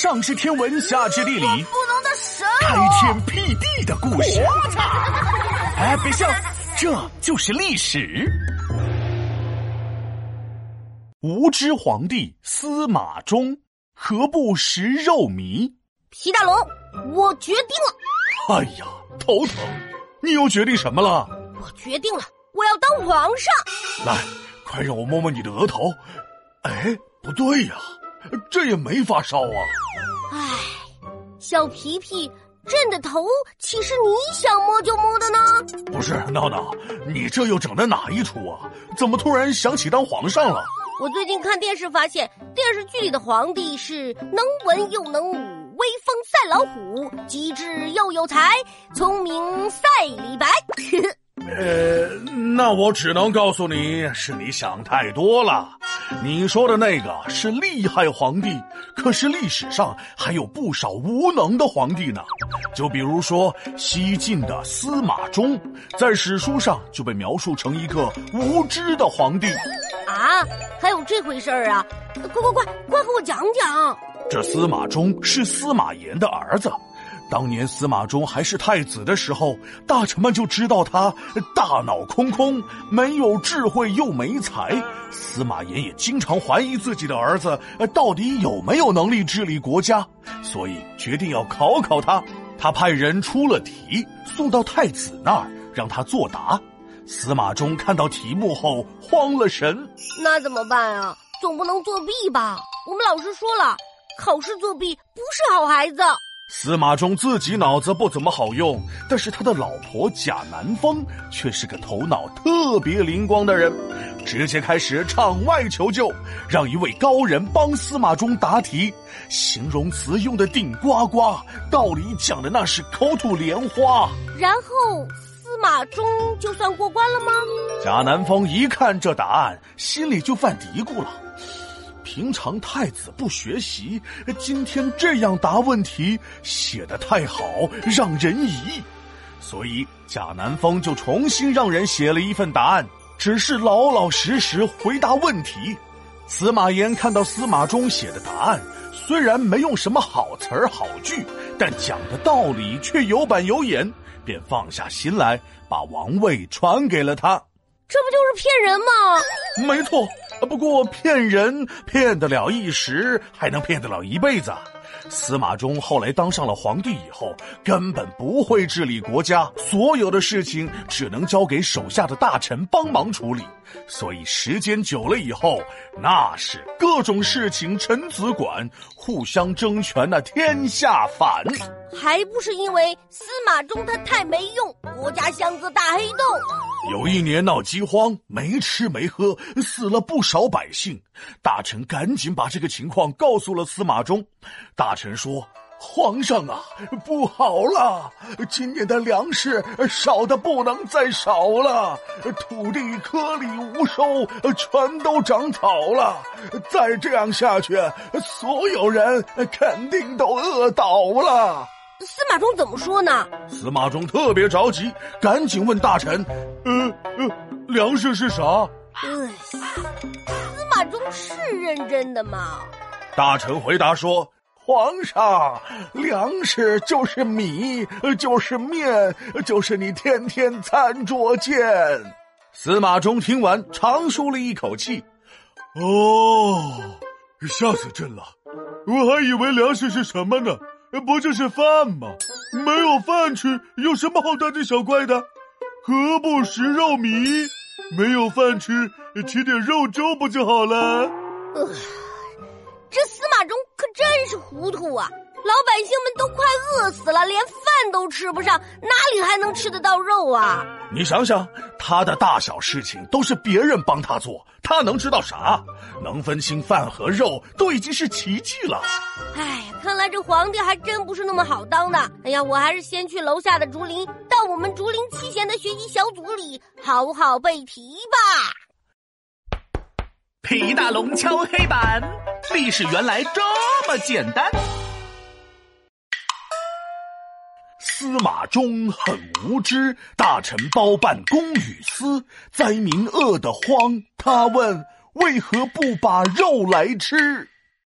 上知天文，下知地理，不能的神开天辟地的故事。哎，别笑，这就是历史。无知皇帝司马衷何不食肉糜？皮大龙，我决定了。哎呀，头疼！你又决定什么了？我决定了，我要当皇上。来，快让我摸摸你的额头。哎，不对呀，这也没发烧啊。唉，小皮皮，朕的头岂是你想摸就摸的呢？不是，闹闹，你这又整的哪一出啊？怎么突然想起当皇上了？我最近看电视发现，电视剧里的皇帝是能文又能武，威风赛老虎，机智又有才，聪明赛李白。呃，那我只能告诉你，是你想太多了。你说的那个是厉害皇帝，可是历史上还有不少无能的皇帝呢。就比如说西晋的司马衷，在史书上就被描述成一个无知的皇帝。啊，还有这回事儿啊！快快快，快和我讲讲。这司马衷是司马炎的儿子。当年司马衷还是太子的时候，大臣们就知道他大脑空空，没有智慧又没才。司马炎也经常怀疑自己的儿子到底有没有能力治理国家，所以决定要考考他。他派人出了题，送到太子那儿让他作答。司马衷看到题目后慌了神，那怎么办啊？总不能作弊吧？我们老师说了，考试作弊不是好孩子。司马衷自己脑子不怎么好用，但是他的老婆贾南风却是个头脑特别灵光的人，直接开始场外求救，让一位高人帮司马衷答题，形容词用的顶呱呱，道理讲的那是口吐莲花。然后司马衷就算过关了吗？贾南风一看这答案，心里就犯嘀咕了。平常太子不学习，今天这样答问题写的太好，让人疑。所以贾南风就重新让人写了一份答案，只是老老实实回答问题。司马炎看到司马衷写的答案，虽然没用什么好词儿好句，但讲的道理却有板有眼，便放下心来，把王位传给了他。这不就是骗人吗？没错。不过骗人骗得了一时，还能骗得了一辈子。司马衷后来当上了皇帝以后，根本不会治理国家，所有的事情只能交给手下的大臣帮忙处理。所以时间久了以后，那是各种事情臣子管，互相争权，那天下反。还不是因为司马衷他太没用，国家箱子大黑洞。有一年闹饥荒，没吃没喝，死了不少百姓。大臣赶紧把这个情况告诉了司马衷。大臣说：“皇上啊，不好了，今年的粮食少的不能再少了，土地颗粒无收，全都长草了。再这样下去，所有人肯定都饿倒了。”司马衷怎么说呢？司马衷特别着急，赶紧问大臣：“呃呃，粮食是啥？”哎，司马衷是认真的吗？大臣回答说：“皇上，粮食就是米，就是面，就是你天天餐桌见。”司马衷听完，长舒了一口气：“哦，吓死朕了！我还以为粮食是什么呢？”不就是饭吗？没有饭吃，有什么好大惊小怪的？何不食肉糜？没有饭吃，吃点肉粥不就好了？是糊涂啊！老百姓们都快饿死了，连饭都吃不上，哪里还能吃得到肉啊？你想想，他的大小事情都是别人帮他做，他能知道啥？能分清饭和肉都已经是奇迹了。哎，看来这皇帝还真不是那么好当的。哎呀，我还是先去楼下的竹林，到我们竹林七贤的学习小组里好好背题吧。皮大龙敲黑板，历史原来这么简单。司马衷很无知，大臣包办公与私，灾民饿得慌。他问：为何不把肉来吃？